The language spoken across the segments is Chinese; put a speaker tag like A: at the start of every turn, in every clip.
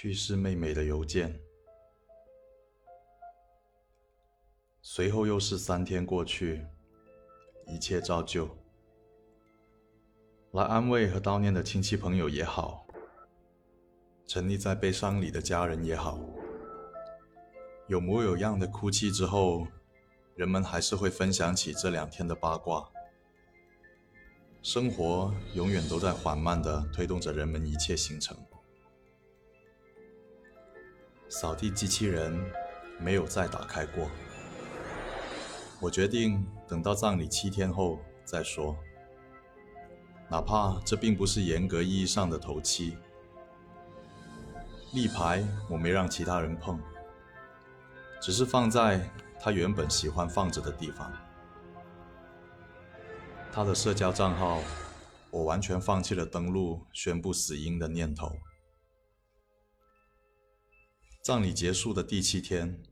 A: 去世妹妹的邮件。随后又是三天过去，一切照旧。来安慰和悼念的亲戚朋友也好，沉溺在悲伤里的家人也好，有模有样的哭泣之后，人们还是会分享起这两天的八卦。生活永远都在缓慢地推动着人们一切行程。扫地机器人没有再打开过。我决定等到葬礼七天后再说。哪怕这并不是严格意义上的头七，立牌我没让其他人碰，只是放在他原本喜欢放着的地方。他的社交账号，我完全放弃了登录宣布死因的念头。葬礼结束的第七天，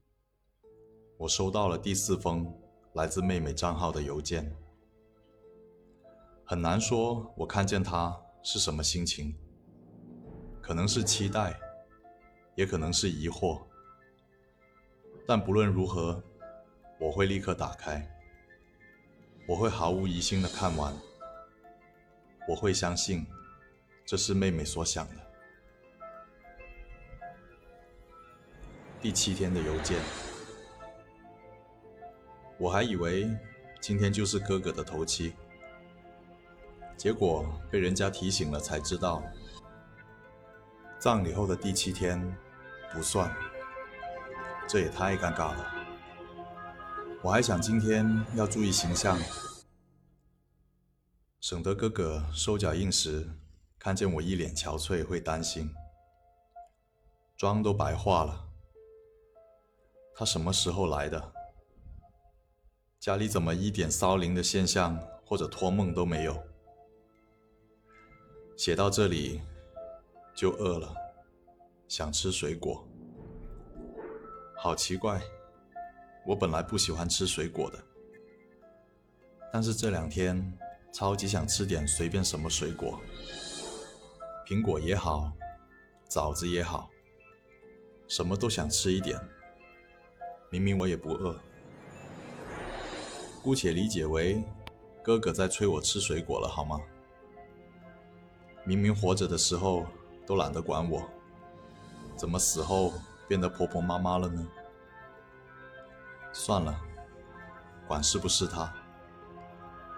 A: 我收到了第四封来自妹妹账号的邮件。很难说，我看见她是什么心情，可能是期待，也可能是疑惑。但不论如何，我会立刻打开，我会毫无疑心的看完，我会相信这是妹妹所想的。第七天的邮件，我还以为今天就是哥哥的头七，结果被人家提醒了才知道，葬礼后的第七天不算，这也太尴尬了。我还想今天要注意形象，省得哥哥收脚印时看见我一脸憔悴会担心，妆都白化了。他什么时候来的？家里怎么一点骚灵的现象或者托梦都没有？写到这里就饿了，想吃水果。好奇怪，我本来不喜欢吃水果的，但是这两天超级想吃点随便什么水果，苹果也好，枣子也好，什么都想吃一点。明明我也不饿，姑且理解为哥哥在催我吃水果了，好吗？明明活着的时候都懒得管我，怎么死后变得婆婆妈妈了呢？算了，管是不是他。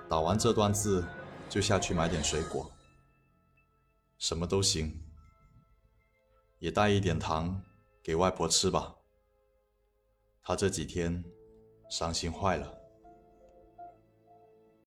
A: 打完这段字就下去买点水果，什么都行，也带一点糖给外婆吃吧。他这几天伤心坏了。